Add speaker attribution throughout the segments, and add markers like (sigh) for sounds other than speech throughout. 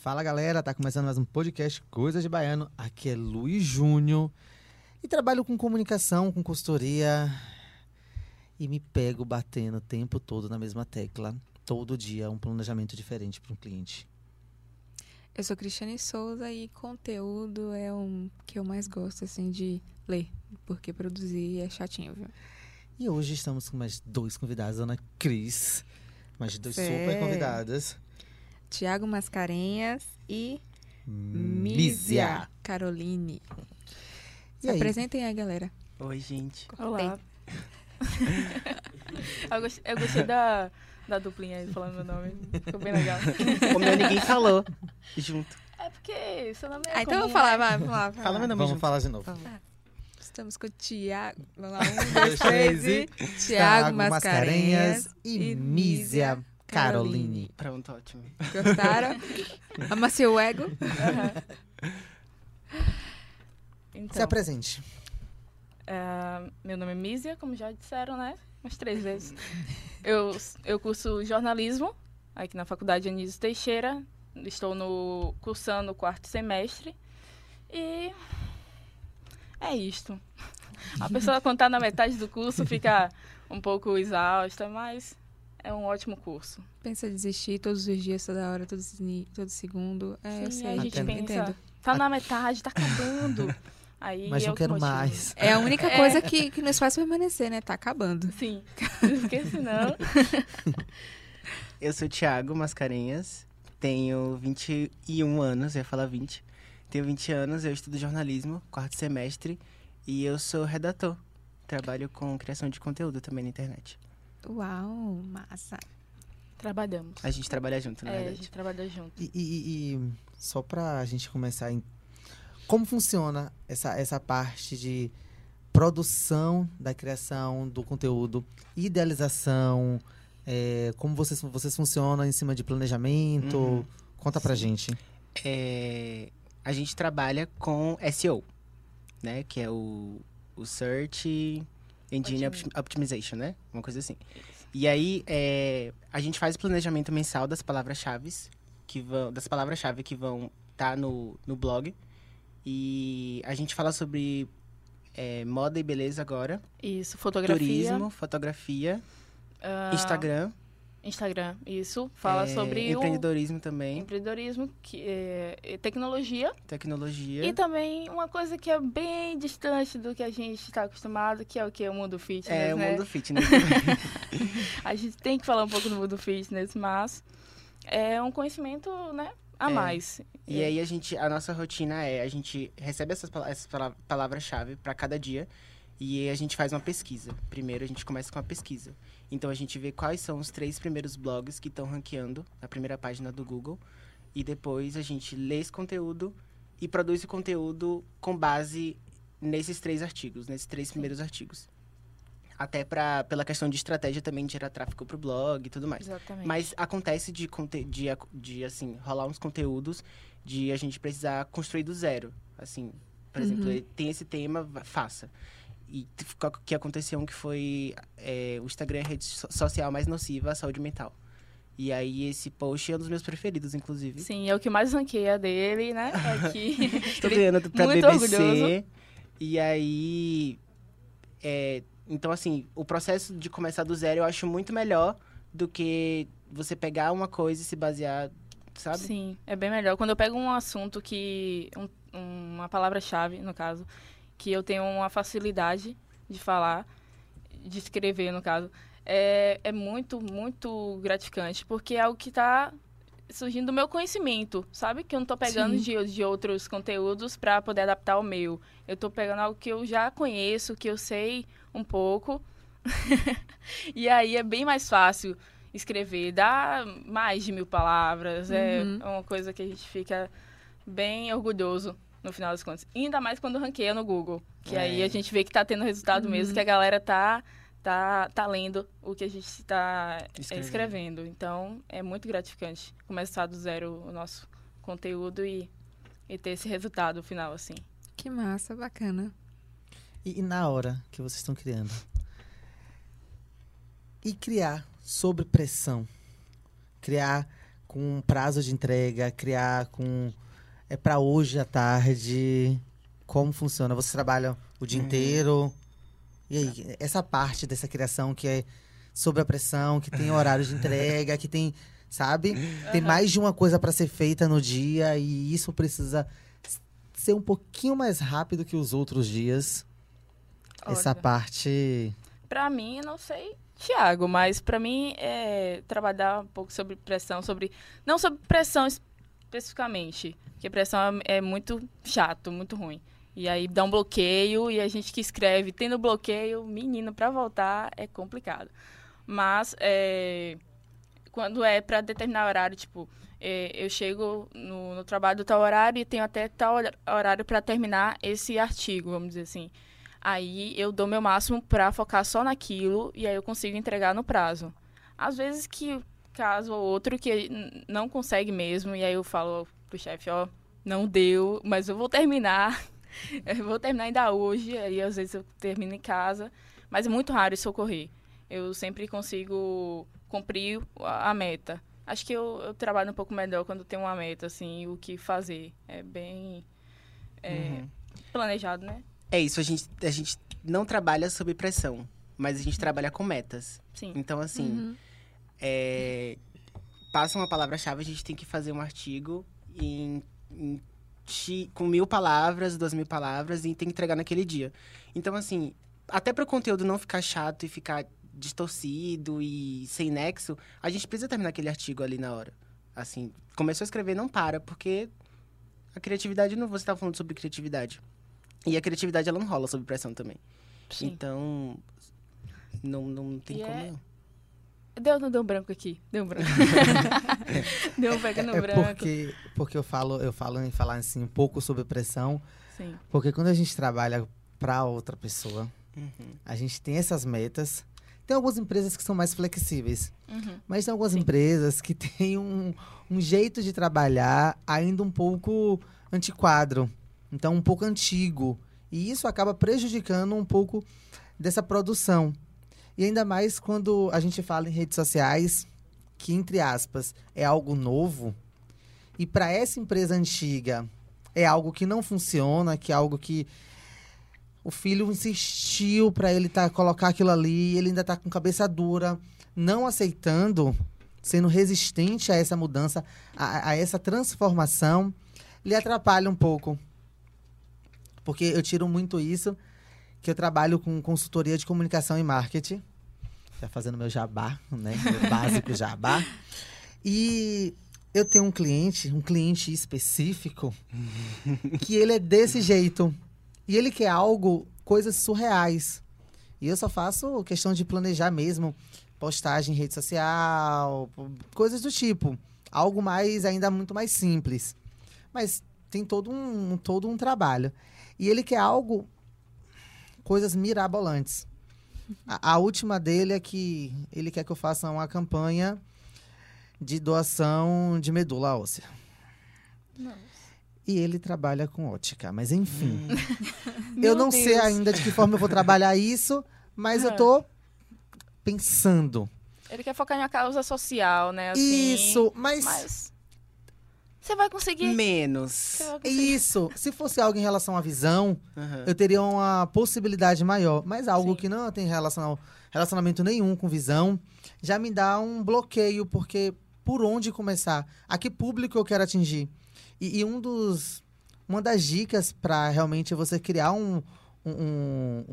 Speaker 1: Fala galera, tá começando mais um podcast Coisas de Baiano. Aqui é Luiz Júnior e trabalho com comunicação, com consultoria e me pego batendo o tempo todo na mesma tecla. Todo dia um planejamento diferente para um cliente.
Speaker 2: Eu sou Cristiane Souza e conteúdo é um que eu mais gosto assim de ler, porque produzir é chatinho, viu?
Speaker 1: E hoje estamos com mais dois convidados, Ana Cris, mais dois
Speaker 2: Cê.
Speaker 1: super convidadas.
Speaker 2: Tiago Mascarenhas e
Speaker 1: Mísia.
Speaker 2: Caroline.
Speaker 1: E
Speaker 2: Se
Speaker 1: aí?
Speaker 2: apresentem aí, galera.
Speaker 3: Oi, gente.
Speaker 4: Olá. (laughs) eu, gostei, eu gostei da, da duplinha aí falando meu nome. Ficou bem legal.
Speaker 3: O meu ninguém falou junto.
Speaker 4: É porque seu nome é
Speaker 2: Ah, então eu
Speaker 4: comum,
Speaker 2: vou falar,
Speaker 4: né?
Speaker 2: vai, vamos lá.
Speaker 3: Fala meu nome
Speaker 1: Vamos
Speaker 3: junto.
Speaker 1: falar de novo.
Speaker 2: Estamos com o Tiago. Vamos lá, um, dois, três e. Tiago
Speaker 1: Thiago
Speaker 2: Mascarenhas
Speaker 1: e Mísia Caroline.
Speaker 3: Pronto, ótimo.
Speaker 2: Gostaram? (laughs) Amacia o ego.
Speaker 1: Se
Speaker 4: Então,
Speaker 1: apresente.
Speaker 4: é, meu nome é Mísia, como já disseram, né? Umas três vezes. Eu, eu curso jornalismo aqui na Faculdade Anísio Teixeira. Estou no, cursando o quarto semestre. E é isto. A pessoa, quando está na metade do curso, fica um pouco exausta, mas é um ótimo curso.
Speaker 2: Pensa em desistir todos os dias, toda hora, todo, todo segundo. É, eu
Speaker 4: Sim,
Speaker 2: sei,
Speaker 4: a gente
Speaker 2: entendo.
Speaker 4: pensa,
Speaker 2: entendo.
Speaker 4: tá na metade, tá acabando. (laughs) Aí
Speaker 1: Mas não quero
Speaker 4: motiva.
Speaker 1: mais.
Speaker 2: É a única
Speaker 4: É.
Speaker 2: coisa que, que nos faz permanecer, né? Tá acabando.
Speaker 4: Sim, porque senão... (laughs)
Speaker 3: Eu sou o Thiago Mascarenhas, tenho 21 anos, eu ia falar 20. Tenho 20 anos, eu estudo jornalismo, quarto semestre, e eu sou redator. Trabalho com criação de conteúdo também na internet.
Speaker 2: Uau, massa.
Speaker 4: Trabalhamos.
Speaker 3: A gente trabalha junto, na
Speaker 4: É, a
Speaker 3: verdade.
Speaker 4: gente trabalha junto.
Speaker 1: E, e- e- e só pra gente começar, em... como funciona essa, essa parte de produção da criação do conteúdo, idealização, é, como vocês, vocês funcionam em cima de planejamento?
Speaker 3: Uhum.
Speaker 1: Conta pra gente.
Speaker 3: É, a gente trabalha com SEO, né? Que é o, o Search Engine Optimization, né? Uma coisa assim. E aí, é, a gente faz o planejamento mensal das palavras-chave que vão, das palavras-chave que vão estar no, no blog. E a gente fala sobre é, moda e beleza agora,
Speaker 4: Isso, fotografia.
Speaker 3: turismo, fotografia,
Speaker 4: ah,
Speaker 3: Instagram,
Speaker 4: Instagram, isso. Fala
Speaker 3: é,
Speaker 4: sobre o
Speaker 3: empreendedorismo também,
Speaker 4: empreendedorismo, que é, é tecnologia.
Speaker 3: tecnologia.
Speaker 4: E também uma coisa que é bem distante do que a gente está acostumado, que é o que? O mundo fitness,
Speaker 3: é, o
Speaker 4: né?
Speaker 3: mundo fitness. (laughs) (laughs)
Speaker 4: A gente tem que falar um pouco do mundo fitness, mas é um conhecimento, né, a
Speaker 3: É.
Speaker 4: mais.
Speaker 3: E aí a gente, a nossa rotina é, a gente recebe essas, essas pala- palavras-chave para cada dia e a gente faz uma pesquisa. Primeiro a gente começa com a pesquisa. Então a gente vê quais são os três primeiros blogs que estão ranqueando na primeira página do Google e depois a gente lê esse conteúdo e produz o conteúdo com base nesses três artigos, nesses três primeiros artigos. Até pra, pela questão de estratégia também de gerar tráfego pro blog e tudo mais.
Speaker 4: Exatamente.
Speaker 3: Mas acontece de, de, de, assim, rolar uns conteúdos de a gente precisar construir do zero. Assim, por exemplo,
Speaker 2: Uhum.
Speaker 3: ele tem esse tema, faça. E que aconteceu um que foi é, o Instagram é a rede so- social mais nociva à saúde mental. E aí esse post é um dos meus preferidos, inclusive.
Speaker 4: Sim, é o que mais ranqueia dele, né? Aqui.
Speaker 3: Estou ganhando pra
Speaker 4: muito
Speaker 3: BBC.
Speaker 4: orgulhoso.
Speaker 3: E aí. é, então, assim, o processo de começar do zero eu acho muito melhor do que você pegar uma coisa e se basear, sabe?
Speaker 4: Sim, é bem melhor. Quando eu pego um assunto que. um- uma palavra-chave, no caso, que eu tenho uma facilidade de falar, de escrever, no caso, é, é muito, muito gratificante, porque é algo que está surgindo do meu conhecimento, sabe? Que eu não estou pegando
Speaker 2: Sim.
Speaker 4: de, de outros conteúdos para poder adaptar ao meu. Eu estou pegando algo que eu já conheço, que eu sei um pouco. (laughs) e aí é bem mais fácil escrever, dá mais de mil palavras, é
Speaker 2: Uhum.
Speaker 4: uma coisa que a gente fica bem orgulhoso no final das contas. Ainda mais quando ranqueia no Google, que
Speaker 3: É.
Speaker 4: aí a gente vê que tá tendo resultado
Speaker 2: Uhum.
Speaker 4: mesmo, que a galera tá, tá, tá lendo o que a gente está
Speaker 3: Escrevendo.
Speaker 4: escrevendo. Então, é muito gratificante começar do zero o nosso conteúdo e, e ter esse resultado final, assim.
Speaker 2: Que massa, bacana.
Speaker 1: E, e na hora que vocês estão criando? E criar sob pressão. Criar com prazo de entrega, criar com é para hoje à tarde. Como funciona? Você trabalha o dia
Speaker 3: Uhum.
Speaker 1: inteiro? E aí, essa parte dessa criação que é sob a pressão, que tem horário de entrega, que tem, sabe? Tem mais de uma coisa para ser feita no dia e isso precisa ser um pouquinho mais rápido que os outros dias. Essa
Speaker 4: Olha.
Speaker 1: parte
Speaker 4: Pra mim, eu não sei, Thiago, mas pra mim é trabalhar um pouco sobre pressão, sobre não sobre pressão especificamente, porque pressão é, é muito chato, muito ruim. E aí dá um bloqueio e a gente que escreve tendo bloqueio, menino, pra voltar é complicado. Mas é, quando é pra determinar horário, tipo, é, eu chego no, no trabalho do tal horário e tenho até tal horário pra terminar esse artigo, vamos dizer assim. Aí eu dou meu máximo pra focar só naquilo e aí eu consigo entregar no prazo. Às vezes que caso ou outro que não consegue mesmo e aí eu falo pro chefe, ó, não deu, mas eu vou terminar. (laughs) eu vou terminar ainda hoje, aí às vezes eu termino em casa, mas é muito raro isso ocorrer. Eu sempre consigo cumprir a a meta. Acho que eu, eu trabalho um pouco melhor quando tenho uma meta, assim, o que fazer. É bem é,
Speaker 3: Uhum.
Speaker 4: planejado, né?
Speaker 3: É isso, a gente, a gente não trabalha sob pressão, mas a gente trabalha com metas.
Speaker 4: Sim.
Speaker 3: Então, assim,
Speaker 2: Uhum.
Speaker 3: É, passa uma palavra-chave, a gente tem que fazer um artigo em, em com mil palavras, duas mil palavras, e tem que entregar naquele dia. Então, assim, até para o conteúdo não ficar chato e ficar distorcido e sem nexo, a gente precisa terminar aquele artigo ali na hora. Assim, começou a escrever, não para, porque a criatividade, não você estava falando sobre criatividade. E a criatividade, ela não rola sob pressão também.
Speaker 4: Sim.
Speaker 3: Então, não, não tem
Speaker 4: E
Speaker 3: como
Speaker 4: é-
Speaker 3: não.
Speaker 4: Deu, não deu um branco aqui. Deu um branco. (laughs) deu um pequeno
Speaker 1: é
Speaker 4: branco.
Speaker 1: porque porque eu falo eu falo em falar assim um pouco sobre pressão,
Speaker 4: Sim.
Speaker 1: porque quando a gente trabalha para outra pessoa,
Speaker 3: Uhum.
Speaker 1: a gente tem essas metas. Tem algumas empresas que são mais flexíveis,
Speaker 4: Uhum.
Speaker 1: mas tem algumas
Speaker 4: Sim.
Speaker 1: empresas que (laughs) têm um, um jeito de trabalhar ainda um pouco antiquadro, então um pouco antigo. E isso acaba prejudicando um pouco dessa produção. E ainda mais quando a gente fala em redes sociais, que, entre aspas, é algo novo, e para essa empresa antiga é algo que não funciona, que é algo que o filho insistiu para ele tá, colocar aquilo ali, ele ainda tá com cabeça dura, não aceitando, sendo resistente a essa mudança, a, a essa transformação, lhe atrapalha um pouco. Porque eu tiro muito isso, que eu trabalho com consultoria de comunicação e marketing, já fazendo meu jabá, né? Meu básico jabá. E eu tenho um cliente, um cliente específico, que ele é desse jeito. E ele quer algo, coisas surreais. E eu só faço questão de planejar mesmo, postagem em rede social, coisas do tipo. Algo mais, ainda muito mais simples. Mas tem todo um, todo um trabalho. E ele quer algo, coisas mirabolantes. A, a última dele é que ele quer que eu faça uma campanha de doação de medula óssea. E ele trabalha com ótica, mas enfim. (laughs) eu
Speaker 4: Meu
Speaker 1: não sei
Speaker 4: Deus.
Speaker 1: ainda de que forma eu vou trabalhar isso, mas eu
Speaker 4: Ah.
Speaker 1: tô pensando.
Speaker 4: Ele quer focar em uma causa social, né? Assim,
Speaker 1: isso, mas,
Speaker 4: Mas. Você vai conseguir.
Speaker 3: Menos.
Speaker 4: Você vai conseguir.
Speaker 1: isso, se fosse algo em relação à visão,
Speaker 3: Aham.
Speaker 1: eu teria uma possibilidade maior. Mas algo
Speaker 4: Sim.
Speaker 1: que não tem relação, relacionamento nenhum com visão, já me dá um bloqueio, porque por onde começar? A que público eu quero atingir? E, e um dos, uma das dicas para realmente você criar um, um, um-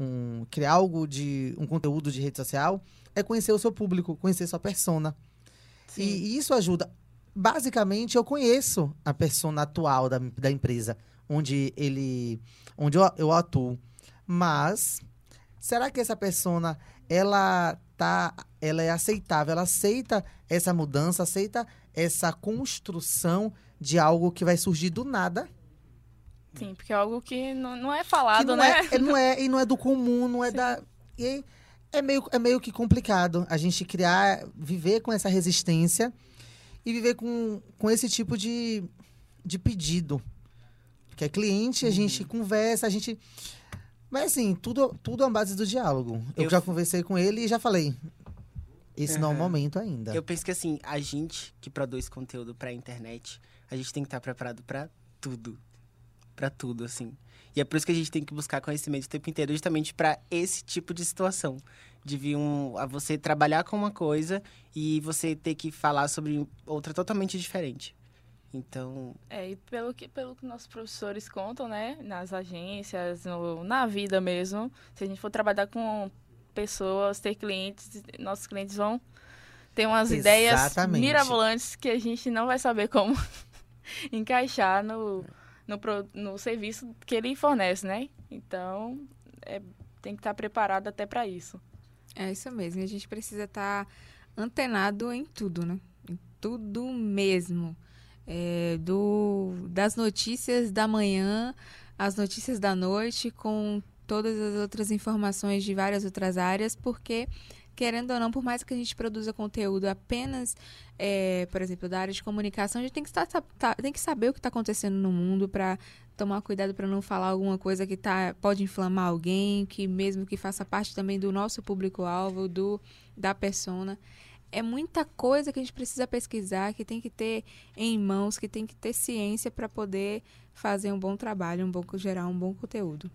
Speaker 1: um- criar algo de um conteúdo de rede social é conhecer o seu público, conhecer sua persona.
Speaker 4: Sim.
Speaker 1: E, e isso ajuda. Basicamente, eu conheço a persona atual da, da empresa, onde ele, onde eu, eu atuo. Mas será que essa persona ela tá, ela é aceitável? Ela aceita essa mudança, aceita essa construção de algo que vai surgir do nada?
Speaker 4: Sim, porque é algo que não, não é falado,
Speaker 1: não
Speaker 4: né?
Speaker 1: É, é- não é, e não é do comum, não é da. E é meio, é meio que complicado a gente criar, viver com essa resistência e viver com, com esse tipo de, de pedido. Porque é cliente, a gente conversa, a gente. Mas assim, tudo, tudo é a base do diálogo. Eu,
Speaker 3: Eu-
Speaker 1: já conversei com ele e já falei. Esse não é o momento ainda.
Speaker 3: Eu penso que assim, a gente que produz conteúdo pra internet, a gente tem que estar preparado pra tudo. Pra tudo, assim. E é por isso que a gente tem que buscar conhecimento o tempo inteiro, justamente pra esse tipo de situação. De vir um, a você trabalhar com uma coisa e você ter que falar sobre outra totalmente diferente. Então,
Speaker 4: É, e pelo que, pelo que nossos professores contam, né? Nas agências, no- na vida mesmo, se a gente for trabalhar com pessoas, ter clientes, nossos clientes vão ter umas ideias
Speaker 1: Exatamente.
Speaker 4: mirabolantes que a gente não vai saber como (laughs) encaixar no, no, no serviço que ele fornece, né? Então, é, tem que estar preparado até para isso.
Speaker 2: É isso mesmo. A gente precisa estar antenado em tudo, né? Em tudo mesmo. É, do, das notícias da manhã às notícias da noite, com todas as outras informações de várias outras áreas, porque, querendo ou não, por mais que a gente produza conteúdo apenas, é, por exemplo, da área de comunicação, a gente tem que, estar, tá- tem que saber o que está acontecendo no mundo para tomar cuidado para não falar alguma coisa que tá, pode inflamar alguém, que mesmo que faça parte também do nosso público-alvo, do da persona. É muita coisa que a gente precisa pesquisar, que tem que ter em mãos, que tem que ter ciência para poder fazer um bom trabalho, um bom gerar um bom conteúdo.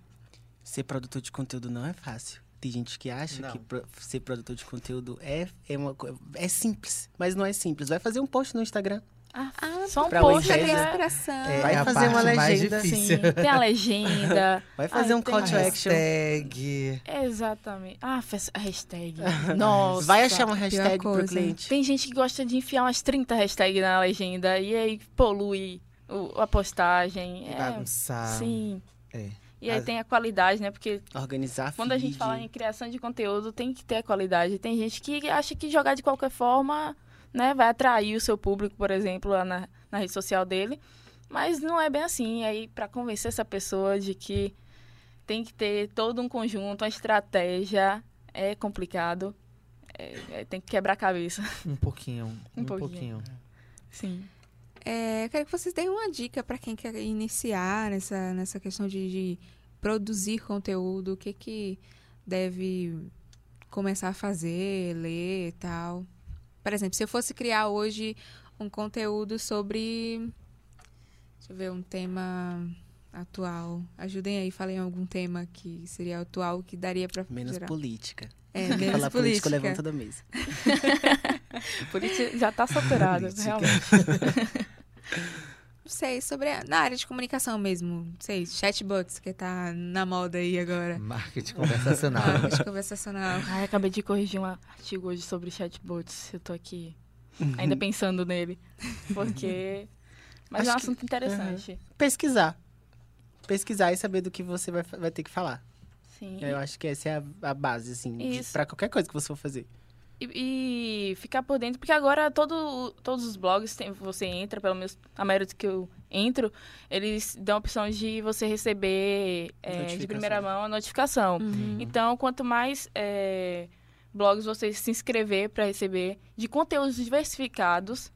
Speaker 3: ser produtor de conteúdo não é fácil. Tem gente que acha
Speaker 1: Não.
Speaker 3: que pro- ser produtor de conteúdo é, é, uma, é simples, mas não é simples. Vai fazer um post no Instagram.
Speaker 4: Ah,
Speaker 2: Ah,
Speaker 4: só um post
Speaker 2: tem
Speaker 4: né?
Speaker 2: inspiração.
Speaker 1: É,
Speaker 3: Vai
Speaker 1: a
Speaker 3: fazer uma legenda.
Speaker 4: Sim, tem a legenda. (laughs)
Speaker 3: Vai fazer
Speaker 4: Ai,
Speaker 3: um call to action.
Speaker 1: hashtag.
Speaker 4: Exatamente. Ah, a hashtag. (laughs) Nossa.
Speaker 3: Vai achar uma hashtag pro cliente.
Speaker 4: Tem gente que gosta de enfiar umas 30 hashtags na legenda e aí polui o- a postagem. É,
Speaker 1: Bagunçar.
Speaker 4: sim.
Speaker 1: É.
Speaker 4: E aí
Speaker 1: As-
Speaker 4: tem a qualidade, né? Porque
Speaker 3: Organizar
Speaker 4: quando a gente
Speaker 3: feed.
Speaker 4: fala em criação de conteúdo, tem que ter a qualidade. Tem gente que acha que jogar de qualquer forma, né, vai atrair o seu público, por exemplo, lá na, na rede social dele. Mas não é bem assim. E aí, para convencer essa pessoa de que tem que ter todo um conjunto, uma estratégia, é complicado. É- é- tem que quebrar a cabeça.
Speaker 1: Um pouquinho. (laughs)
Speaker 4: Um
Speaker 1: Um,
Speaker 4: pouquinho.
Speaker 1: pouquinho.
Speaker 4: Sim.
Speaker 2: É, quero que vocês deem uma dica para quem quer iniciar nessa, nessa questão de, de produzir conteúdo, o que que deve começar a fazer, ler e tal. Por exemplo, se eu fosse criar hoje um conteúdo sobre, deixa eu ver, um tema atual. Ajudem aí, falem algum tema que seria atual que daria para
Speaker 3: Menos política.
Speaker 2: É, (laughs)
Speaker 3: Falar
Speaker 2: menos
Speaker 3: político
Speaker 2: política.
Speaker 3: levanta da mesa. (laughs) (laughs)
Speaker 4: Por isso já tá saturado,
Speaker 3: Política.
Speaker 4: realmente. (laughs)
Speaker 2: Não sei, sobre a, na área de comunicação mesmo. Não sei, chatbots, que tá na moda aí agora.
Speaker 1: Marketing conversacional. (laughs)
Speaker 2: Marketing conversacional.
Speaker 4: Ai, acabei de corrigir um artigo hoje sobre chatbots. Eu tô aqui ainda pensando nele. Porque. Mas
Speaker 3: Acho
Speaker 4: é um
Speaker 3: que-
Speaker 4: assunto interessante.
Speaker 3: Pesquisar. Pesquisar e saber do que você vai, vai ter que falar.
Speaker 4: Sim.
Speaker 3: Eu acho que essa é a, a base, assim, pra qualquer coisa que você for fazer.
Speaker 4: E, e ficar por dentro, porque agora todo, todos os blogs, tem, você entra, pelo menos a maioria dos que eu entro, eles dão a opção de você receber é, de primeira mão a notificação.
Speaker 2: Uhum.
Speaker 4: Então, quanto mais é, blogs você se inscrever para receber de conteúdos diversificados,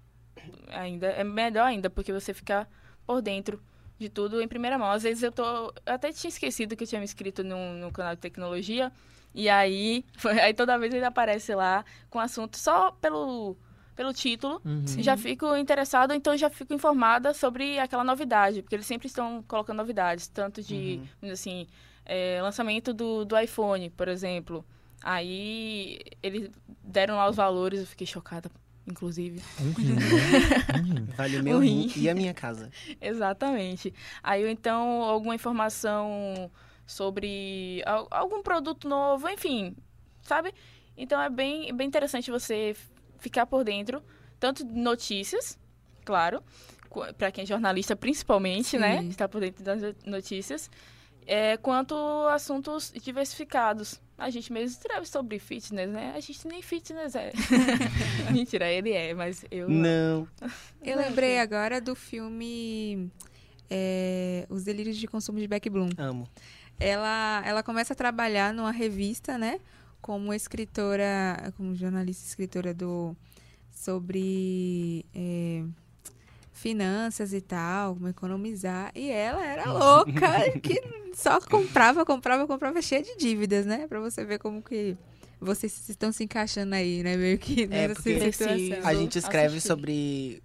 Speaker 4: ainda é melhor ainda, porque você fica por dentro de tudo em primeira mão. Às vezes eu tô. Eu até tinha esquecido que eu tinha me inscrito no, no canal de tecnologia. E aí, (laughs) aí toda vez ele aparece lá com assunto só pelo, pelo título.
Speaker 1: Uhum.
Speaker 4: Já fico interessado, então já fico informada sobre aquela novidade, porque eles sempre estão colocando novidades, tanto de,
Speaker 3: Uhum.
Speaker 4: assim, é, lançamento do, do iPhone, por exemplo. Aí eles deram lá os valores, eu fiquei chocada, inclusive.
Speaker 1: Um rim, né? Um rim.
Speaker 3: Vale o meu rim e a minha casa. (laughs)
Speaker 4: Exatamente. Aí então alguma informação sobre al- algum produto novo, enfim, sabe? Então é bem, bem interessante você ficar por dentro, tanto de notícias, claro, para quem é jornalista principalmente, né?
Speaker 2: Sim.
Speaker 4: Está por dentro das notícias, é, quanto assuntos diversificados. A gente mesmo escreve sobre fitness, né? A gente nem fitness é. (laughs) Mentira, ele é, mas eu.
Speaker 3: Não.
Speaker 2: Eu lembrei agora do filme é, Os Delírios de Consumo de Beck Bloom.
Speaker 3: Amo.
Speaker 2: Ela, ela começa a trabalhar numa revista, né? Como escritora, como jornalista escritora do sobre é, finanças e tal, como economizar. E ela era louca, (laughs) que só comprava, comprava, comprava, cheia de dívidas, né? Pra você ver como que vocês estão se encaixando aí, né? Meio que
Speaker 3: É,
Speaker 2: nessa
Speaker 3: porque
Speaker 2: situação.
Speaker 3: A gente escreve
Speaker 4: assistir.
Speaker 3: sobre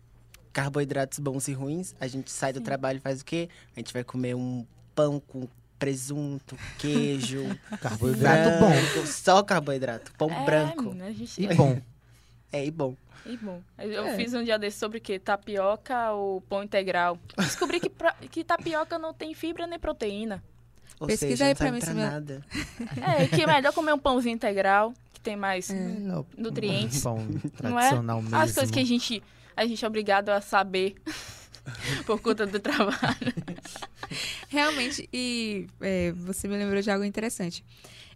Speaker 3: carboidratos bons e ruins. A gente sai do
Speaker 4: Sim.
Speaker 3: trabalho e faz o quê? A gente vai comer um pão com presunto, queijo. (laughs)
Speaker 1: Carboidrato bom.
Speaker 3: branco, Só carboidrato. Pão
Speaker 4: É,
Speaker 3: branco.
Speaker 4: gente...
Speaker 1: E bom.
Speaker 3: É, e bom.
Speaker 4: E bom. Eu
Speaker 2: É.
Speaker 4: fiz um dia desse sobre o quê? Tapioca ou pão integral. Descobri que, pra- que tapioca não tem fibra nem proteína.
Speaker 3: Ou
Speaker 2: Pesquisa
Speaker 3: seja,
Speaker 2: aí pra
Speaker 3: serve
Speaker 2: mim
Speaker 3: pra nada. (laughs)
Speaker 4: É, que é melhor comer um pãozinho integral, que tem mais
Speaker 1: Melhor
Speaker 4: Nutrientes.
Speaker 1: Pão
Speaker 4: Não é?
Speaker 1: tradicional mesmo.
Speaker 4: as coisas que a gente, a gente é obrigado a saber (laughs) por conta do trabalho.
Speaker 2: Realmente, e é, você me lembrou de algo interessante.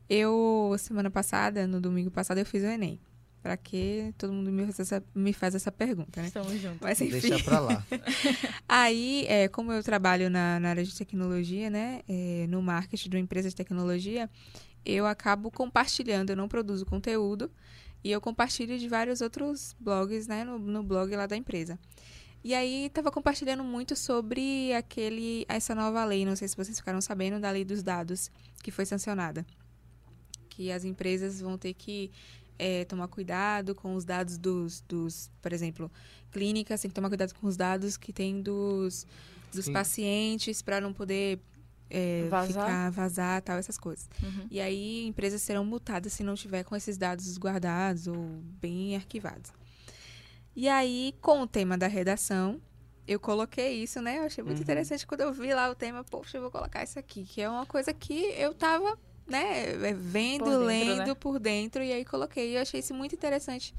Speaker 2: Eu, semana passada, no domingo passado, eu fiz o Enem. Pra que todo mundo me faz essa, me faz essa pergunta, né?
Speaker 4: Estamos juntos.
Speaker 2: Mas enfim.
Speaker 1: Deixa pra lá. (laughs)
Speaker 2: Aí, é, como eu trabalho na, na área de tecnologia, né, é, no marketing de uma empresa de tecnologia, eu acabo compartilhando, eu não produzo conteúdo, e eu compartilho de vários outros blogs, né, no, no blog lá da empresa. E aí, estava compartilhando muito sobre aquele, essa nova lei, não sei se vocês ficaram sabendo, da lei dos dados, que foi sancionada. Que as empresas vão ter que é, tomar cuidado com os dados dos, dos, por exemplo, clínicas têm que tomar cuidado com os dados que tem dos, dos
Speaker 1: Sim.
Speaker 2: pacientes para não poder é,
Speaker 4: Vazar.
Speaker 2: ficar vazar tal essas coisas.
Speaker 4: Uhum.
Speaker 2: E aí empresas serão multadas se não tiver com esses dados guardados ou bem arquivados. E aí, com o tema da redação, eu coloquei isso, né? Eu achei muito
Speaker 3: Uhum.
Speaker 2: interessante quando eu vi lá o tema, poxa, eu vou colocar isso aqui, que é uma coisa que eu tava, né, é, vendo,
Speaker 4: Por dentro,
Speaker 2: lendo
Speaker 4: né?
Speaker 2: por dentro, e aí coloquei. E eu achei isso muito interessante,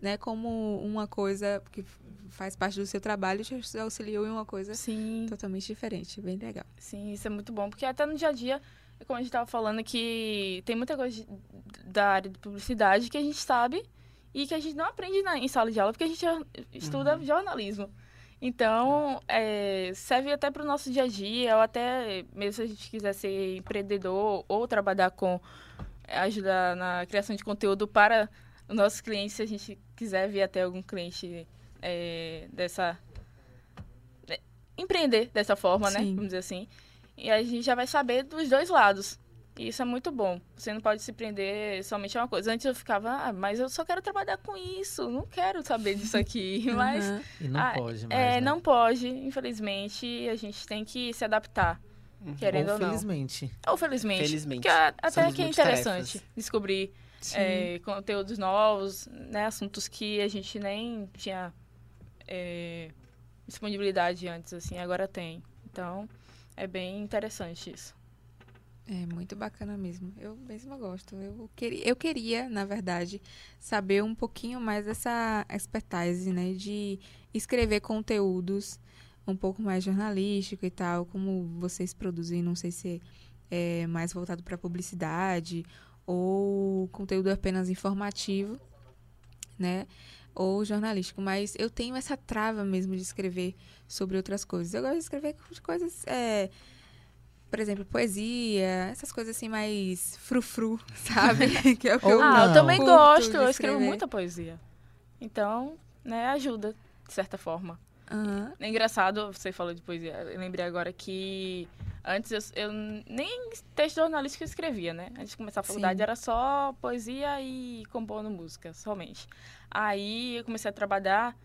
Speaker 2: né? Como uma coisa que faz parte do seu trabalho te auxiliou em uma coisa
Speaker 4: Sim,
Speaker 2: totalmente diferente, bem legal.
Speaker 4: sim, isso é muito bom. Porque até no dia a dia, como a gente estava falando, que tem muita coisa da área de publicidade que a gente sabe e que a gente não aprende na- em sala de aula, porque a gente estuda jornalismo. Então, é, serve até para o nosso dia a dia, ou até mesmo se a gente quiser ser empreendedor ou trabalhar com é, ajudar na criação de conteúdo para os nossos clientes, se a gente quiser vir até algum cliente é, dessa. é, empreender dessa forma, né?
Speaker 2: Sim.
Speaker 4: Vamos dizer assim. E a gente já vai saber dos dois lados. E isso é muito bom. Você não pode se prender somente a uma coisa. Antes eu ficava, ah, mas eu só quero trabalhar com isso, não quero saber disso aqui. (laughs) (laughs) Mas.
Speaker 1: E não
Speaker 4: Ah,
Speaker 1: pode mais,
Speaker 4: é,
Speaker 1: né?
Speaker 4: não pode, infelizmente, a gente tem que se adaptar, querendo
Speaker 1: Ou
Speaker 4: ou não.
Speaker 1: felizmente.
Speaker 4: Ou felizmente.
Speaker 3: Felizmente.
Speaker 4: A- até
Speaker 3: Somos
Speaker 4: que é interessante descobrir é, conteúdos novos, né, assuntos que a gente nem tinha é, disponibilidade antes, assim, agora tem. Então, é bem interessante isso.
Speaker 2: É muito bacana mesmo. Eu mesma gosto. Eu queria, eu queria, na verdade, saber um pouquinho mais dessa expertise, né? De escrever conteúdos um pouco mais jornalístico e tal, como vocês produzem, não sei se é mais voltado para publicidade ou conteúdo apenas informativo, né? Ou jornalístico, mas eu tenho essa trava mesmo de escrever sobre outras coisas. Eu gosto de escrever coisas é, por exemplo, poesia, essas coisas assim mais frufru, (laughs) sabe? que é o que
Speaker 1: Ou
Speaker 2: eu
Speaker 4: ah, eu também gosto, eu escrevo muita poesia. Então, né, ajuda, de certa forma.
Speaker 2: Aham.
Speaker 4: É engraçado, você falou de poesia. Eu lembrei agora que antes eu, eu nem texto jornalístico eu escrevia, né? Antes de começar a faculdade
Speaker 2: Sim.
Speaker 4: era só poesia e compondo música, somente. Aí eu comecei a trabalhar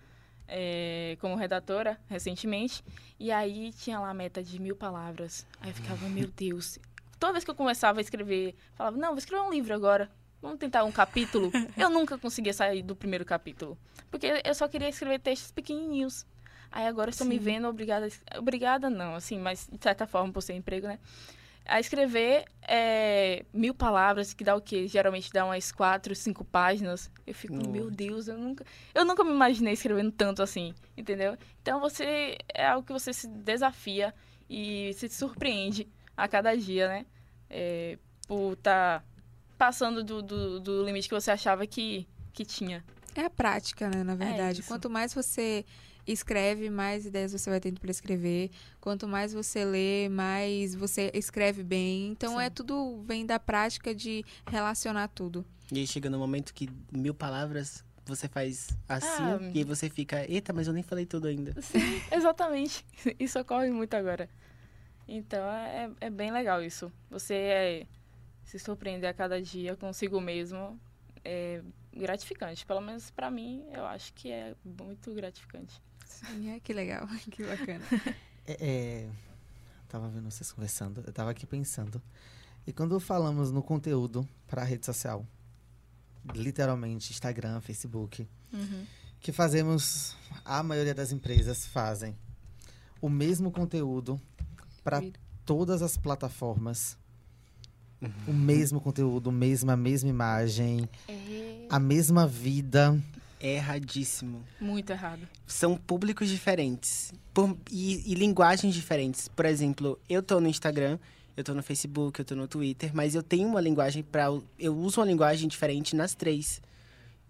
Speaker 4: eh, como redatora recentemente. E aí tinha lá a meta de mil palavras. Aí eu ficava, meu Deus. Toda vez que eu começava a escrever, falava, não, vou escrever um livro agora. Vamos tentar um capítulo. (laughs) eu nunca conseguia sair do primeiro capítulo. Porque eu só queria escrever textos pequenininhos. Aí agora estou me vendo obrigada. Obrigada não, assim, mas de certa forma por ser emprego, né? A escrever é, mil palavras, que dá o quê? Geralmente dá umas quatro, cinco páginas. Eu fico,
Speaker 3: Nossa.
Speaker 4: meu Deus, eu nunca, eu nunca me imaginei escrevendo tanto assim, entendeu? Então você é algo que você se desafia e se surpreende a cada dia, né? É, por estar passando do, do, do limite que você achava que, que tinha.
Speaker 2: É a prática, né, na verdade.
Speaker 4: isso.
Speaker 2: Quanto mais você escreve, mais ideias você vai tendo para escrever. Quanto mais você lê, mais você escreve bem. Então
Speaker 4: Sim.
Speaker 2: é tudo vem da prática de relacionar tudo.
Speaker 3: E aí chega no momento que mil palavras você faz assim,
Speaker 4: Ah,
Speaker 3: e aí você fica, eita, mas eu nem falei tudo ainda. (laughs)
Speaker 4: Sim, exatamente. (laughs) Isso ocorre muito agora. Então é, é bem legal isso. Você é, se surpreender a cada dia consigo mesmo é gratificante. Pelo menos para mim, eu acho que é muito gratificante.
Speaker 2: Sim, é, que legal, (laughs) que bacana.
Speaker 1: É, é, tava vendo vocês conversando, eu tava aqui pensando. E quando falamos no conteúdo para a rede social, literalmente Instagram, Facebook,
Speaker 4: Uhum.
Speaker 1: que fazemos, a maioria das empresas fazem o mesmo conteúdo para todas as plataformas. O mesmo conteúdo, mesma, a mesma imagem,
Speaker 4: É
Speaker 1: a mesma vida.
Speaker 3: Erradíssimo.
Speaker 4: muito errado.
Speaker 3: São públicos diferentes por- e, e linguagens diferentes. Por exemplo, eu tô no Instagram, eu tô no Facebook, eu tô no Twitter, mas eu tenho uma linguagem para eu uso uma linguagem diferente nas três.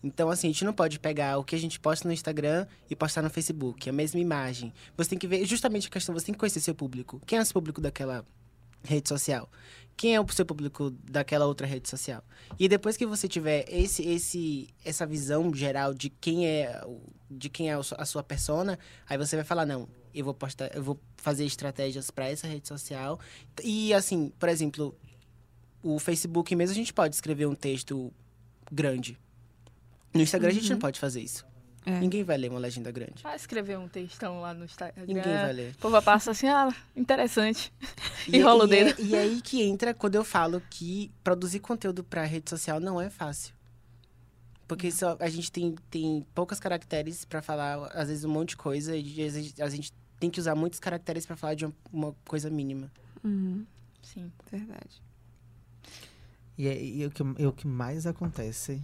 Speaker 3: Então, assim, a gente não pode pegar o que a gente posta no Instagram e postar no Facebook, a mesma imagem. Você tem que ver justamente a questão, você tem que conhecer seu público. Quem é o público daquela rede social? Quem é o seu público daquela outra rede social? E depois que você tiver esse, esse, essa visão geral de quem é, de quem é a sua- persona, aí você vai falar não, eu vou postar, eu vou fazer estratégias para essa rede social. E assim, por exemplo, o Facebook mesmo a gente pode escrever um texto grande. No Instagram a gente não pode fazer isso.
Speaker 2: É.
Speaker 3: Ninguém vai ler uma legenda grande.
Speaker 4: Vai escrever um textão lá no Instagram.
Speaker 3: Ninguém vai ler.
Speaker 4: O povo passa assim, ah, interessante.
Speaker 3: E,
Speaker 4: Enrola o
Speaker 3: e é-
Speaker 4: dedo.
Speaker 3: e é aí que entra quando eu falo que produzir conteúdo para rede social não é fácil. Porque só, a gente tem, tem poucos caracteres para falar, às vezes, um monte de coisa. E às vezes a gente tem que usar muitos caracteres para falar de uma, uma coisa mínima.
Speaker 2: Uhum,
Speaker 4: Sim.
Speaker 2: verdade.
Speaker 1: E é, e é o que, é o que mais acontece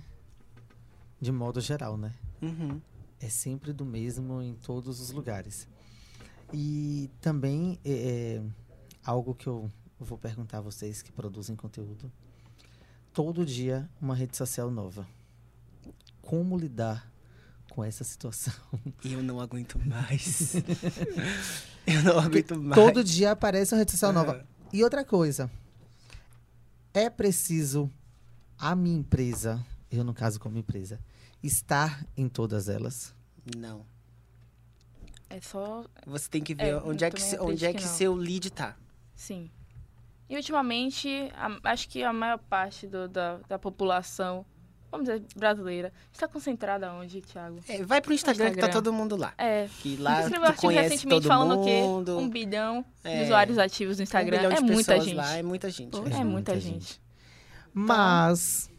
Speaker 1: de modo geral, né?
Speaker 3: Uhum.
Speaker 1: É sempre do mesmo em todos os lugares. E também é, é algo que eu vou perguntar a vocês que produzem conteúdo. Todo dia uma rede social nova. Como lidar com essa situação? (laughs)
Speaker 3: Eu não aguento mais. (laughs) eu não aguento mais.
Speaker 1: Todo dia aparece uma rede social nova.
Speaker 3: É.
Speaker 1: E outra coisa, é preciso a minha empresa, eu no caso como empresa, estar em todas elas.
Speaker 3: Não.
Speaker 4: É só.
Speaker 3: Você tem que ver
Speaker 4: É,
Speaker 3: onde é que, se- onde é
Speaker 4: que
Speaker 3: seu lead tá.
Speaker 4: Sim. E ultimamente, a- acho que a maior parte do- da, da população, vamos dizer, brasileira, está concentrada onde, Thiago?
Speaker 3: É, vai pro Instagram, que tá
Speaker 4: Instagram.
Speaker 3: todo mundo lá.
Speaker 4: É.
Speaker 3: Que lá
Speaker 4: Escreveu um
Speaker 3: tu
Speaker 4: artigo
Speaker 3: conhece
Speaker 4: recentemente
Speaker 3: todo
Speaker 4: falando o quê?
Speaker 3: mundo.
Speaker 4: Um bilhão
Speaker 3: É.
Speaker 4: de usuários ativos no Instagram.
Speaker 3: Um
Speaker 4: é
Speaker 3: de
Speaker 4: muita gente.
Speaker 3: lá, é muita gente.
Speaker 4: Pô,
Speaker 3: é.
Speaker 4: é muita gente.
Speaker 1: Mas,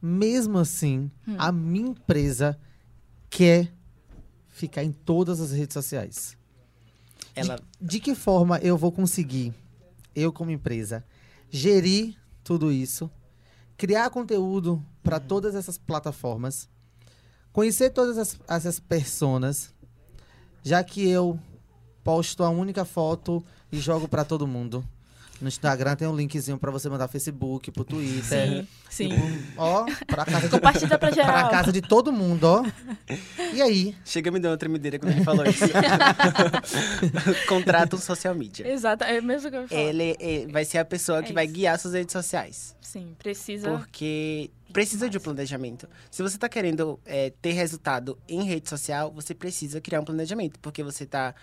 Speaker 1: mesmo assim,
Speaker 4: Hum.
Speaker 1: a minha empresa quer ficar em todas as redes sociais.
Speaker 3: Ela,
Speaker 1: De que forma eu vou conseguir, eu como empresa, gerir tudo isso, criar conteúdo para todas essas plataformas, conhecer todas as, essas personas, já que eu posto a única foto e jogo para todo mundo. No Instagram tem um linkzinho para você mandar Facebook, pro Twitter.
Speaker 4: Sim, sim.
Speaker 1: Ó, pra casa de,
Speaker 4: Compartilha pra geral.
Speaker 1: pra casa de todo mundo, ó. E aí?
Speaker 3: chega me deu uma tremedeira quando ele falou isso. (laughs) Contrata um social media.
Speaker 4: Exato, é mesmo que eu ia falar.
Speaker 3: Ele é- vai ser a pessoa que
Speaker 4: É
Speaker 3: vai guiar suas redes sociais.
Speaker 4: Sim, precisa.
Speaker 3: Porque precisa de um planejamento. Se você está querendo é, ter resultado em rede social, você precisa criar um planejamento. Porque você tá,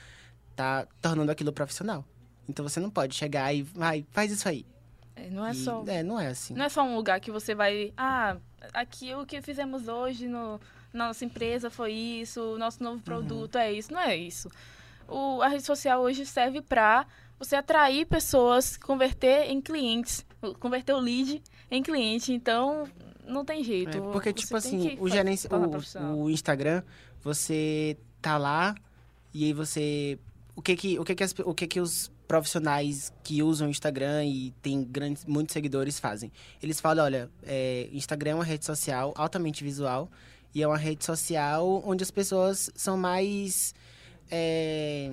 Speaker 3: tá tornando aquilo profissional. Então você não pode chegar e vai, faz isso aí.
Speaker 4: É, não é
Speaker 3: E-
Speaker 4: só.
Speaker 3: É, não é assim.
Speaker 4: Não é só um lugar que você vai. Ah, aqui o que fizemos hoje no, na nossa empresa foi isso, o nosso
Speaker 3: Uhum.
Speaker 4: novo produto é isso. Não é isso. O, a rede social hoje serve para você atrair pessoas, converter em clientes, converter o lead em cliente. Então, não tem jeito.
Speaker 3: É, porque,
Speaker 4: Você
Speaker 3: tipo assim, o, gerenci... o, o Instagram, você tá lá e aí você. O que que, o que, que, as- o que, que os profissionais que usam o Instagram e tem grandes, muitos seguidores fazem? Eles falam, olha, é, Instagram é uma rede social altamente visual e é uma rede social onde as pessoas são mais. é,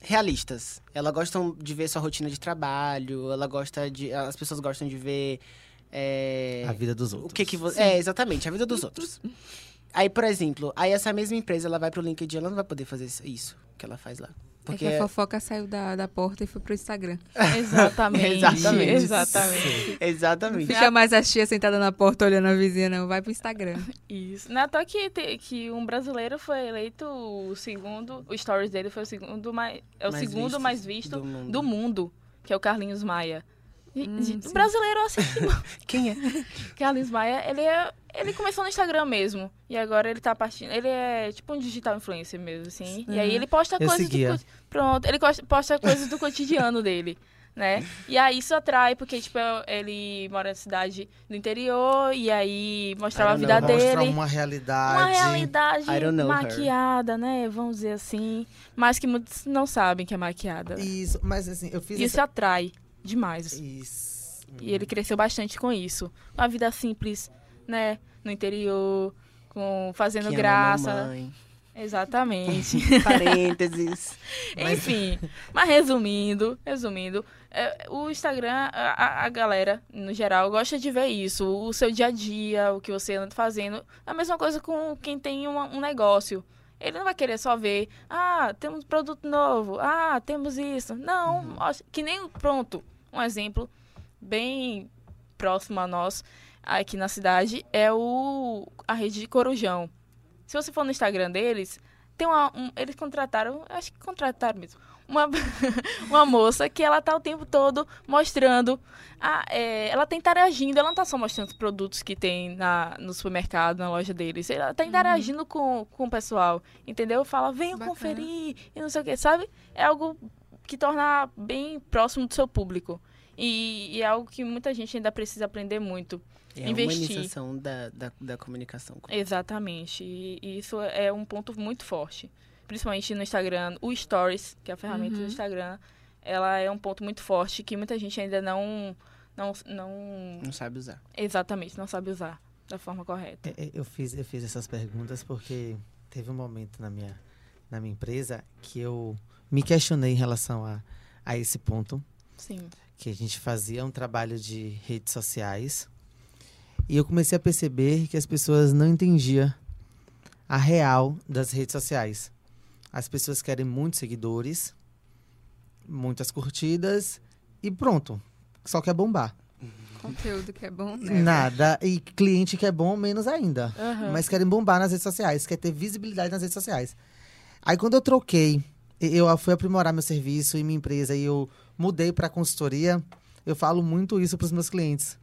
Speaker 3: realistas. Elas gostam de ver sua rotina de trabalho, ela gosta de. As pessoas gostam de ver. é,
Speaker 1: A vida dos outros.
Speaker 3: o que que você... É, exatamente, a vida dos outros. Aí, por exemplo, aí essa mesma empresa, ela vai pro LinkedIn, ela não vai poder fazer isso que ela faz lá.
Speaker 2: É
Speaker 3: Porque
Speaker 2: que a fofoca saiu da, da porta e foi pro Instagram. (laughs)
Speaker 4: Exatamente.
Speaker 3: Exatamente.
Speaker 4: Exatamente.
Speaker 3: Exatamente.
Speaker 2: Fica mais a tia sentada na porta olhando a vizinha, não. Vai pro Instagram.
Speaker 4: Isso. Não é toa que, que um brasileiro foi eleito o segundo. O stories dele foi o segundo mais. É o
Speaker 3: Mais
Speaker 4: segundo
Speaker 3: vistos
Speaker 4: mais visto
Speaker 3: do mundo.
Speaker 4: do mundo, que é o Carlinhos Maia. E-
Speaker 2: Hum,
Speaker 4: de- brasileiro assim, (laughs)
Speaker 3: Quem é? (laughs)
Speaker 4: Carlos Maia, ele é. Ele começou no Instagram mesmo. E agora ele tá partindo. Ele é tipo um digital influencer mesmo, assim. E aí ele posta
Speaker 1: Eu
Speaker 4: coisas
Speaker 1: seguia.
Speaker 4: do. Pronto, ele posta coisas do cotidiano dele. Né? E aí isso atrai, porque, tipo, ele mora na cidade do interior, e aí mostrava a vida
Speaker 3: know.
Speaker 1: Mostra
Speaker 4: dele.
Speaker 1: uma realidade.
Speaker 4: Uma realidade
Speaker 3: know her.
Speaker 4: maquiada, né? Vamos dizer assim. Mas que muitos não sabem que é maquiada.
Speaker 1: Isso, mas assim, eu fiz
Speaker 4: Isso
Speaker 1: essa...
Speaker 4: atrai demais.
Speaker 1: Isso.
Speaker 4: E ele cresceu bastante com isso. Uma vida simples, né? No interior, com fazendo
Speaker 3: Que ama
Speaker 4: graça.
Speaker 3: mamãe.
Speaker 4: Exatamente. (laughs)
Speaker 3: Parênteses. (laughs)
Speaker 4: Enfim. Mas resumindo, resumindo, é, o Instagram, a, a- galera, no geral, gosta de ver isso. O seu dia a dia, o que você anda fazendo. A mesma coisa com quem tem uma- um negócio. Ele não vai querer só ver, ah, temos produto novo, ah, temos isso. Não, mostra- que nem, pronto, um exemplo bem próximo a nós, aqui na cidade, é o a rede de Corujão. Se você for no Instagram deles, tem uma, um- eles contrataram, acho que contrataram mesmo, uma, (laughs) uma moça que ela tá o tempo todo mostrando, a, é, ela tá interagindo, ela não tá só mostrando os produtos que tem na, no supermercado, na loja deles, ela tá interagindo com, com o pessoal, entendeu? Fala, venham
Speaker 2: Bacana.
Speaker 4: conferir, e não sei o que, sabe? É algo que torna bem próximo do seu público. E, e é algo que muita gente ainda precisa aprender muito.
Speaker 3: É a
Speaker 4: Investir.
Speaker 3: humanização da, da, da comunicação.
Speaker 4: Exatamente. E, e isso é um ponto muito forte. Principalmente no Instagram. O Stories, que é a ferramenta do
Speaker 2: Uhum.
Speaker 4: Instagram, ela é um ponto muito forte que muita gente ainda não, não, não
Speaker 3: Não sabe usar.
Speaker 4: exatamente, não sabe usar da forma correta.
Speaker 1: É, é, Eu fiz, eu fiz essas perguntas porque teve um momento na minha, na minha empresa que eu me questionei em relação a, a esse ponto.
Speaker 4: Sim.
Speaker 1: que a gente fazia um trabalho de redes sociais e eu comecei a perceber que as pessoas não entendiam a real das redes sociais. As pessoas querem muitos seguidores, muitas curtidas e pronto. Só quer bombar.
Speaker 2: Conteúdo que é bom, né?
Speaker 1: Nada. E cliente que é bom, menos ainda.
Speaker 4: Aham.
Speaker 1: Mas querem bombar nas redes sociais, quer ter visibilidade nas redes sociais. Aí quando eu troquei, eu fui aprimorar meu serviço e minha empresa e eu mudei para consultoria, eu falo muito isso para os meus clientes.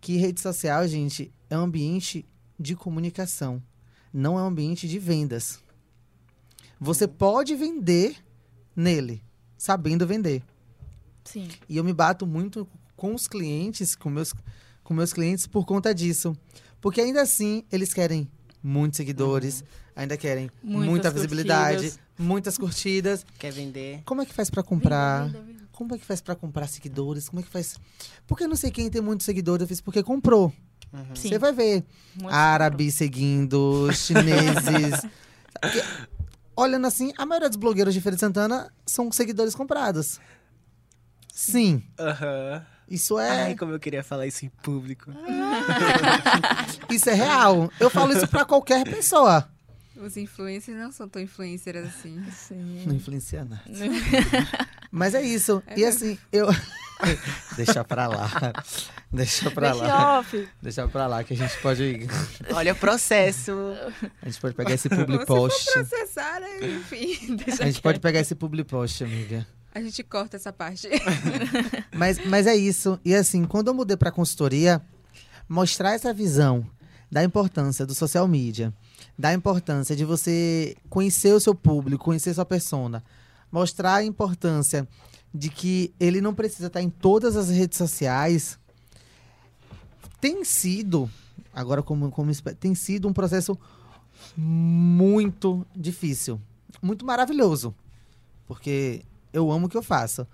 Speaker 1: Que rede social, gente, é um ambiente de comunicação, não é um ambiente de vendas. Você pode vender nele, sabendo vender.
Speaker 4: Sim.
Speaker 1: E eu me bato muito com os clientes, com meus, com meus clientes por conta disso. Porque ainda assim, eles querem muitos seguidores, ainda querem
Speaker 4: Muitas
Speaker 1: muita visibilidade,
Speaker 4: curtidas.
Speaker 1: Muitas curtidas.
Speaker 3: Quer vender?
Speaker 1: Como é que faz pra comprar?
Speaker 4: Venda, venda, venda.
Speaker 1: Como é que faz pra comprar seguidores? Como é que faz? Porque eu não sei quem tem muitos seguidores, eu fiz porque comprou.
Speaker 3: Uhum.
Speaker 1: Você vai ver
Speaker 4: Muito
Speaker 1: árabes seguindo, (laughs) chineses. Porque, Olhando assim, a maioria dos blogueiros de Feira de Santana são seguidores comprados. Sim,
Speaker 3: Aham.
Speaker 1: isso é,
Speaker 3: Ai, como eu queria falar isso em público. (laughs)
Speaker 1: isso é real. Eu falo isso pra qualquer pessoa.
Speaker 2: Os influencers não são tão influencers assim.
Speaker 4: Sim.
Speaker 1: Não influencia nada. Mas é isso.
Speaker 2: É
Speaker 1: e assim, eu. (laughs) Deixa pra lá. Deixa pra
Speaker 4: Deixa
Speaker 1: lá.
Speaker 4: off.
Speaker 1: Deixa pra lá que a gente pode.
Speaker 3: Olha o processo.
Speaker 1: A gente pode pegar esse public
Speaker 2: Se for
Speaker 1: post.
Speaker 2: processar, né? enfim, (laughs) deixa
Speaker 1: A gente pode pegar esse public post, amiga.
Speaker 2: A gente corta essa parte. (laughs)
Speaker 1: Mas, mas é isso. E assim, quando eu mudei pra consultoria, mostrar essa visão da importância do social media, da importância de você conhecer o seu público, conhecer sua persona, mostrar a importância de que ele não precisa estar em todas as redes sociais, tem sido, agora como, como tem sido um processo muito difícil, muito maravilhoso, porque eu amo o que eu faço.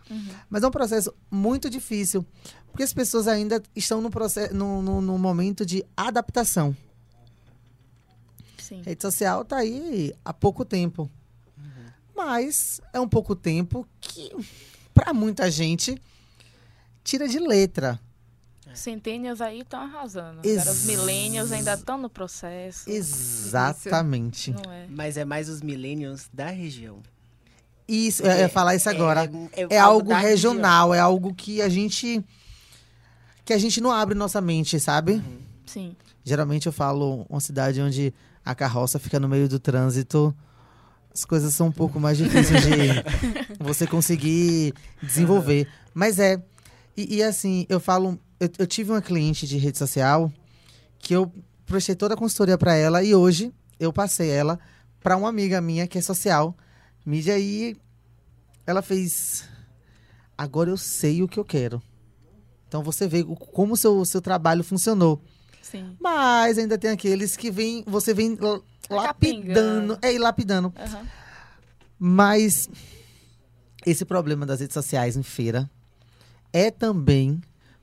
Speaker 1: Mas é um processo muito difícil, porque as pessoas ainda estão no, processo, no, no, no momento de adaptação.
Speaker 4: Sim.
Speaker 1: Rede social tá aí há pouco tempo. Mas é um pouco tempo que, para muita gente, tira de letra.
Speaker 4: Centennials aí estão arrasando.
Speaker 1: Ex-
Speaker 4: Agora os millennials ainda estão no processo.
Speaker 1: Exatamente.
Speaker 4: Não é?
Speaker 3: Mas é mais os millennials da região.
Speaker 1: Isso, eu ia falar isso agora.
Speaker 3: É,
Speaker 1: É algo
Speaker 3: da
Speaker 1: regional, é algo que a gente. que a gente não abre nossa mente, sabe?
Speaker 4: Sim.
Speaker 1: Geralmente eu falo uma cidade onde a carroça fica no meio do trânsito. As coisas são um pouco mais difíceis de (laughs) você conseguir desenvolver. Mas é. E, e, assim, eu falo, eu, eu tive uma cliente de rede social que eu prestei toda a consultoria para ela e hoje eu passei ela para uma amiga minha que é social, mídia e ela fez agora eu sei o que eu quero. Então você vê como o seu, seu trabalho funcionou.
Speaker 4: Sim.
Speaker 1: Mas ainda tem aqueles que vem, você vem la- lapidando,
Speaker 4: Capingando.
Speaker 1: é, e lapidando.
Speaker 4: Aham.
Speaker 1: Mas esse problema das redes sociais em feira é também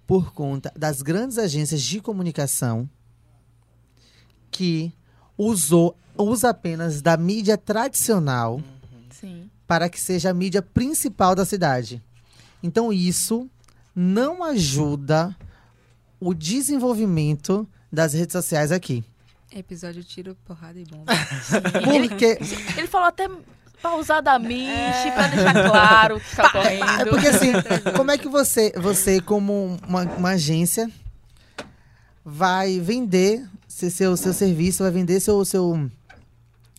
Speaker 1: por conta das grandes agências de comunicação que usou usa apenas da mídia tradicional
Speaker 4: Sim.
Speaker 1: para que seja a mídia principal da cidade. Então isso não ajuda o desenvolvimento das redes sociais aqui.
Speaker 2: Episódio tiro, porrada e bomba. (laughs)
Speaker 1: Porque
Speaker 4: Ele falou até pausadamente, pra deixar claro o que tá
Speaker 1: É
Speaker 4: correndo.
Speaker 1: porque assim, (laughs) como é que você, você como uma, uma agência, vai vender se- seu, seu serviço, vai vender seu, seu,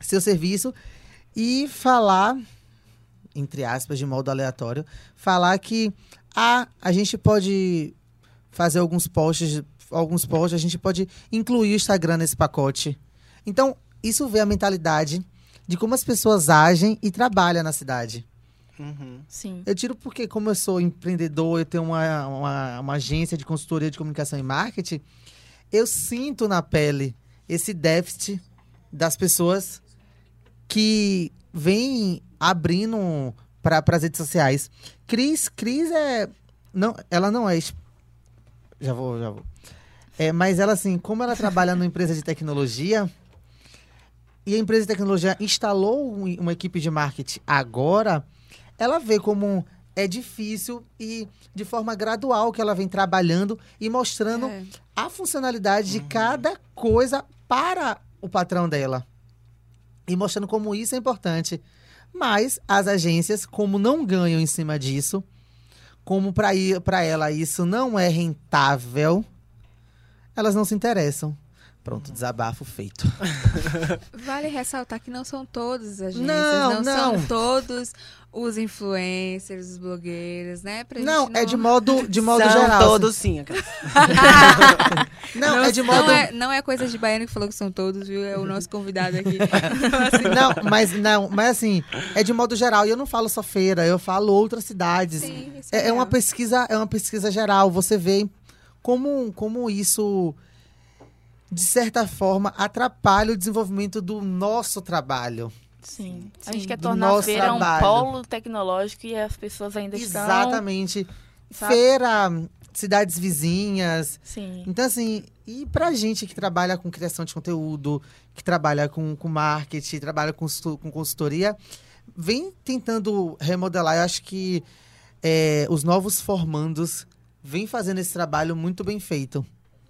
Speaker 1: seu serviço e falar, entre aspas, de modo aleatório, falar que ah, a gente pode fazer alguns posts, alguns posts, a gente pode incluir o Instagram nesse pacote. Então, isso vê a mentalidade de como as pessoas agem e trabalham na cidade.
Speaker 3: Uhum.
Speaker 4: Sim.
Speaker 1: Eu tiro porque, como eu sou empreendedor, eu tenho uma, uma, uma agência de consultoria de comunicação e marketing, eu sinto na pele esse déficit das pessoas que vêm abrindo para as redes sociais. Cris, Cris é. Não, ela não é. Já vou, já vou. É, mas ela, assim, como ela trabalha numa empresa de tecnologia, e a empresa de tecnologia instalou um- uma equipe de marketing agora, ela vê como é difícil e de forma gradual que ela vem trabalhando e mostrando
Speaker 2: É.
Speaker 1: a funcionalidade de cada coisa para o patrão dela. E mostrando como isso é importante. Mas as agências, como não ganham em cima disso, como para ela isso não é rentável, elas não se interessam. Pronto, desabafo feito. (laughs)
Speaker 2: Vale ressaltar que não são todas as agências,
Speaker 1: Não,
Speaker 2: não,
Speaker 1: não.
Speaker 2: são todos os influencers, os blogueiros, né? Pra
Speaker 1: Não,
Speaker 2: gente
Speaker 1: é de modo, de modo
Speaker 3: São
Speaker 1: geral.
Speaker 3: todos sim. aquelas. (laughs)
Speaker 1: Não, é de modo.
Speaker 2: Não é, não é coisa de baiano que falou que são todos, viu? É o nosso convidado aqui. (laughs) Assim,
Speaker 1: Não, mas não, mas assim, é de modo geral. E eu não falo só feira, eu falo outras cidades.
Speaker 2: Sim, isso
Speaker 1: É, é uma pesquisa, é uma pesquisa geral. Você vê como, como isso, de certa forma, atrapalha o desenvolvimento do nosso trabalho.
Speaker 4: Sim. A
Speaker 2: Sim.
Speaker 4: gente quer tornar a feira um
Speaker 1: trabalho.
Speaker 4: polo tecnológico e as pessoas ainda estão...
Speaker 1: Exatamente. Feira, cidades vizinhas.
Speaker 4: Sim.
Speaker 1: Então, assim, e pra gente que trabalha com criação de conteúdo, que trabalha com, com marketing, trabalha com, com consultoria, vem tentando remodelar. Eu acho que é, os novos formandos vêm fazendo esse trabalho muito bem feito.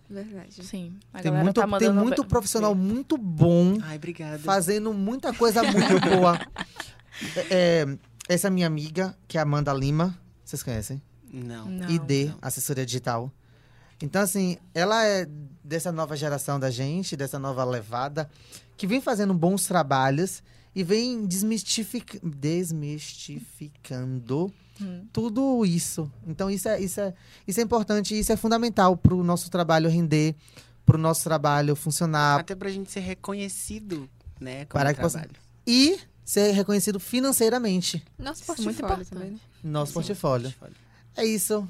Speaker 2: Verdade.
Speaker 4: Sim. A
Speaker 1: Tem muito,
Speaker 4: tá
Speaker 1: tem muito
Speaker 4: ver.
Speaker 1: profissional muito bom
Speaker 3: Ai, obrigada.
Speaker 1: fazendo muita coisa muito boa. (laughs) É, é, essa minha amiga, que é a Amanda Lima, vocês conhecem?
Speaker 3: Não.
Speaker 4: Não.
Speaker 1: ID,
Speaker 3: não.
Speaker 1: assessoria digital. Então, assim, ela é dessa nova geração da gente, dessa nova levada, que vem fazendo bons trabalhos e vem desmistific... desmistificando
Speaker 4: Hum.
Speaker 1: tudo isso. Então, isso é, isso é, isso é importante e isso é fundamental para o nosso trabalho render, para o nosso trabalho funcionar
Speaker 3: Até pra gente ser reconhecido, né? Como
Speaker 1: Para que possa-
Speaker 3: trabalho.
Speaker 1: e ser reconhecido financeiramente
Speaker 2: Nosso
Speaker 4: Isso é muito
Speaker 2: portfólio
Speaker 4: importante.
Speaker 2: também. né?
Speaker 1: no nosso portfólio. É isso.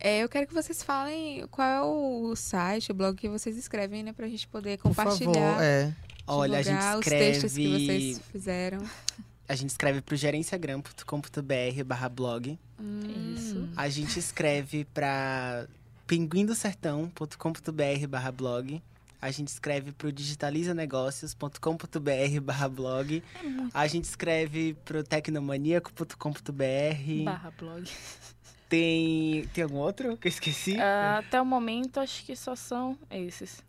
Speaker 2: É, eu quero que vocês falem qual é o site, o blog que vocês escrevem, né? Pra gente poder
Speaker 1: Por
Speaker 2: compartilhar.
Speaker 1: favor, é.
Speaker 3: Olha, a gente
Speaker 2: divulgar os
Speaker 3: escreve.
Speaker 2: textos que vocês fizeram.
Speaker 3: A gente escreve pro gerenciagram.com.br barra blog.
Speaker 2: Hum,
Speaker 4: Isso.
Speaker 3: A gente escreve pra pinguindosertão.com.br barra blog. A gente escreve pro digitalizanegócios.com.br barra blog. A gente escreve pro tecnomaníaco.com.br.
Speaker 4: Barra blog.
Speaker 3: Tem. Tem algum outro que eu esqueci?
Speaker 4: Ah, até o momento, acho que só são esses.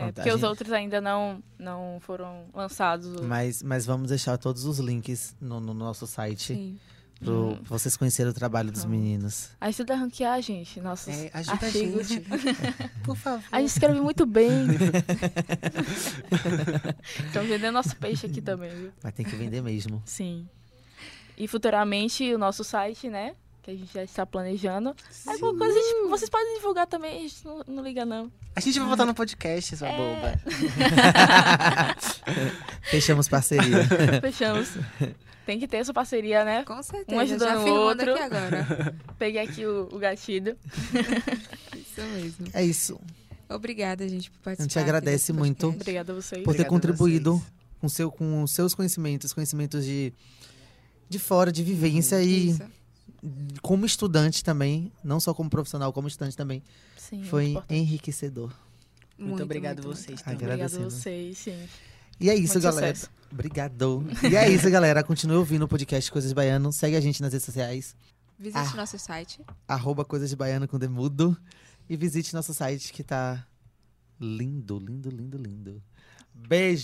Speaker 4: É,
Speaker 1: a
Speaker 4: porque os
Speaker 1: gente-
Speaker 4: outros ainda não, não foram lançados.
Speaker 1: Mas, mas vamos deixar todos os links no, no nosso site
Speaker 2: Sim.
Speaker 1: pro, pra vocês conhecerem o trabalho dos
Speaker 4: Hum.
Speaker 1: meninos.
Speaker 4: Ajuda a ranquear, gente. Nossos
Speaker 3: É, ajuda
Speaker 4: artigos.
Speaker 3: a gente. (laughs) Por favor.
Speaker 4: A gente escreve muito bem. (laughs) Estão vendendo nosso peixe aqui também, viu?
Speaker 1: Mas tem que vender mesmo.
Speaker 4: Sim. E futuramente o nosso site, né? Que a gente já está planejando. Aí qualquer coisa, a gente- vocês podem divulgar também, a gente não, não liga não.
Speaker 3: A gente vai botar no podcast, sua
Speaker 4: É.
Speaker 3: boba. (laughs)
Speaker 1: Fechamos parceria. (laughs)
Speaker 4: Fechamos. Tem que ter essa parceria, né?
Speaker 2: Com certeza.
Speaker 4: Um ajudando
Speaker 2: já
Speaker 4: o outro.
Speaker 2: aqui agora. (laughs)
Speaker 4: Peguei aqui o, o gatilho.
Speaker 2: Isso mesmo.
Speaker 1: é isso.
Speaker 2: Obrigada, gente, por participar.
Speaker 1: A gente agradece muito.
Speaker 4: Obrigada a vocês.
Speaker 1: Por ter
Speaker 3: Obrigado a
Speaker 1: contribuído com, seu, com os seus conhecimentos, conhecimentos de, de fora, de vivência e
Speaker 2: Isso.
Speaker 1: Como estudante também, não só como profissional, como estudante também.
Speaker 4: Sim, muito
Speaker 1: Foi enriquecedor.
Speaker 3: Muito, obrigado a
Speaker 2: muito,
Speaker 3: vocês
Speaker 1: muito.
Speaker 3: também.
Speaker 4: Obrigada a
Speaker 1: agradecendo.
Speaker 4: vocês, sim.
Speaker 1: E é isso,
Speaker 4: Muito
Speaker 1: galera.
Speaker 4: sucesso.
Speaker 1: Obrigado. (laughs) E é isso, galera. Continue ouvindo o podcast Coisas de Baiano. Segue a gente nas redes sociais.
Speaker 2: Visite
Speaker 1: Ah.
Speaker 2: nosso site.
Speaker 1: arroba Coisas de Baiano com Demudo. E visite nosso site que tá lindo, lindo, lindo, lindo. Beijo!